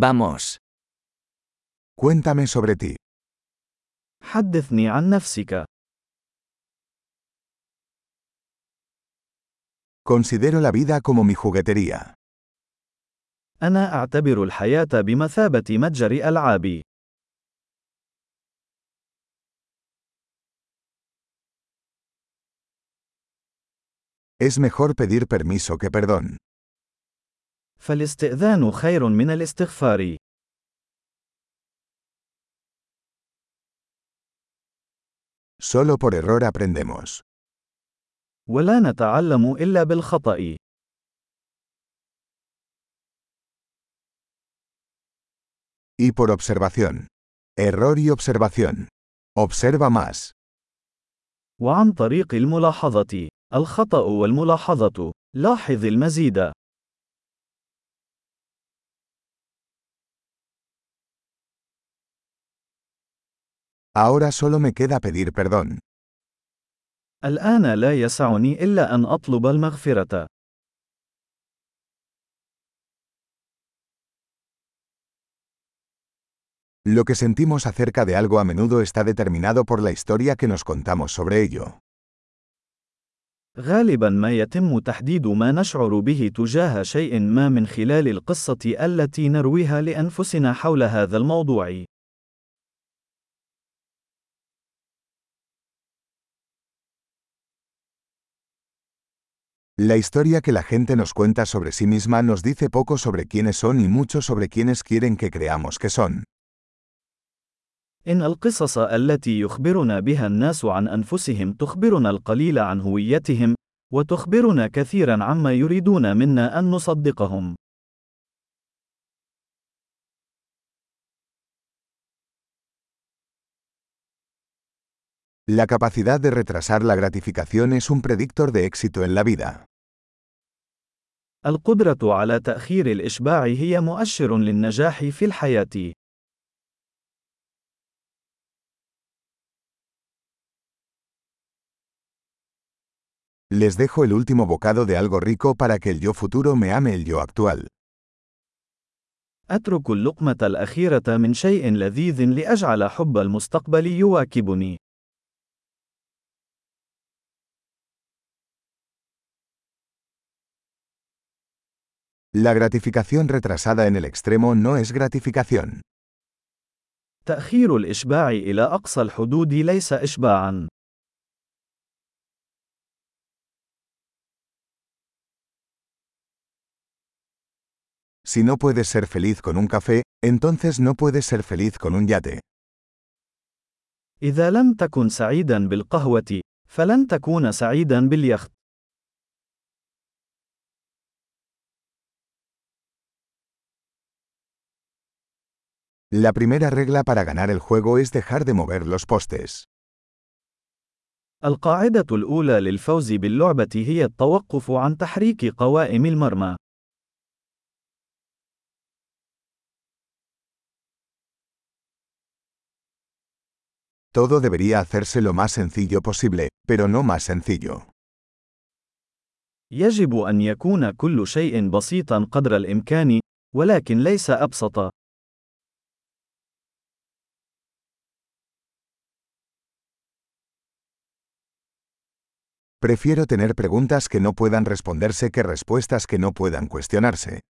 Vamos. Cuéntame sobre ti. حدثني عن نفسك. Considero la vida como mi juguetería. أنا أعتبر الحياة بمثابة متجر ألعاب. Es mejor pedir permiso que perdón. فالاستئذان خير من الاستغفار. Solo por error aprendemos. ولا نتعلم إلا بالخطأ. Y por observación. Error y observación. Observa más. وعن طريق الملاحظة. الخطأ والملاحظة. لاحظ المزيد. Ahora solo me queda pedir perdón. الآن لا يسعني إلا أن أطلب المغفرة. Lo que sentimos acerca de algo a menudo está determinado por la historia que nos contamos sobre ello. غالبا ما يتم تحديد ما نشعر به تجاه شيء ما من خلال القصة التي نرويها لأنفسنا حول هذا الموضوع. La historia que la gente nos cuenta sobre sí misma nos dice poco sobre quiénes son y mucho sobre quiénes quieren que creamos que son. إن القصص التي يخبرنا بها الناس عن أنفسهم تخبرنا القليل عن هويتهم، وتخبرنا كثيرا عما يريدون منا أن نصدقهم. La capacidad de retrasar la gratificación es un predictor de éxito en la vida. القدرة على تأخير الإشباع هي مؤشر للنجاح في الحياة. Les dejo el último bocado de algo rico para que el yo futuro me ame el yo actual. أترك اللقمة الأخيرة من شيء لذيذ لأجعل حب المستقبل يواكبني. La gratificación retrasada en el extremo no es gratificación. تأخير الإشباع إلى أقصى الحدود ليس إشباعًا. Si no puedes ser feliz con un café, entonces no puedes ser feliz con un yate. إذا لم تكن سعيدًا بالقهوة، فلن تكون سعيدًا باليخت. La primera regla para ganar el juego es dejar de mover los postes. القاعدة الأولى للفوز باللعبة هي التوقف عن تحريك قوائم المرمى. Todo debería hacerse lo más sencillo posible, pero no más sencillo. يجب أن يكون كل شيء بسيطًا قدر الإمكان، ولكن ليس أبسط. Prefiero tener preguntas que no puedan responderse que respuestas que no puedan cuestionarse.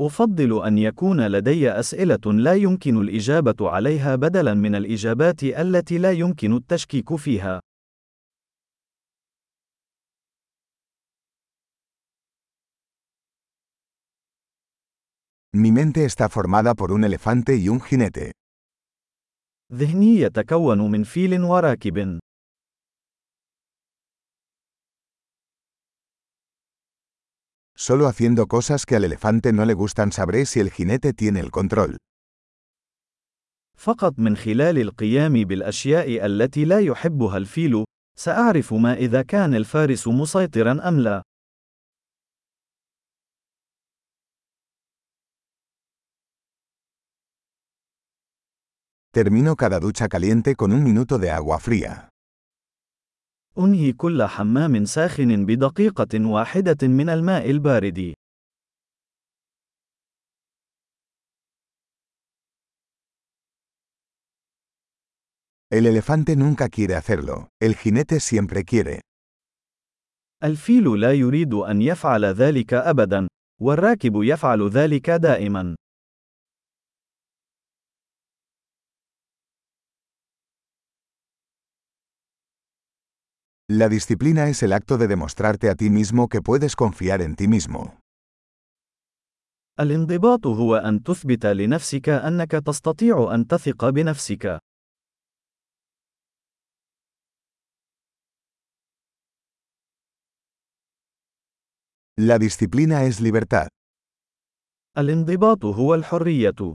أفضل أن يكون لدي أسئلة لا يمكن الإجابة عليها بدلاً من الإجابات التي لا يمكن التشكيك فيها. Mi mente está formada por un elefante y un jinete. ذهني يتكون من فيل وراكب. Solo haciendo cosas que al elefante no le gustan sabré si el jinete tiene el control. فقط من خلال القيام بالأشياء التي لا يحبها الفيل، سأعرف ما إذا كان الفارس مسيطرًا أم لا. Termino cada ducha caliente con un minuto de agua fría. أنهي كل حمام ساخن بدقيقة واحدة من الماء البارد. El elefante nunca quiere hacerlo. El jinete siempre quiere. الفيل لا يريد أن يفعل ذلك أبدا، والراكب يفعل ذلك دائما. La disciplina es el acto de demostrarte a ti mismo que puedes confiar en ti mismo. الانضباط هو أن تثبت لنفسك أنك تستطيع أن تثق بنفسك. La disciplina es libertad. الانضباط هو الحرية.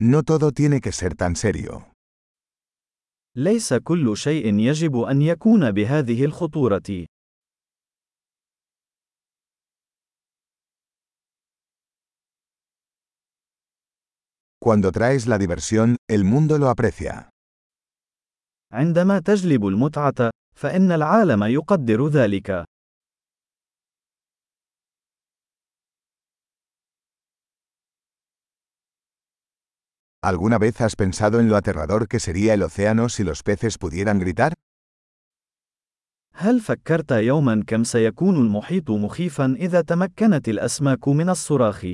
No todo tiene que ser tan serio. ليس كل شيء يجب أن يكون بهذه الخطورة. Cuando traes la diversión, el mundo lo aprecia. عندما تجلب المتعة، فإن العالم يقدر ذلك. ¿Alguna vez has pensado en lo aterrador que sería el océano si los peces pudieran gritar? هل فكرت يوما كم سيكون المحيط مخيفا إذا تمكنت الأسماك من الصراخ؟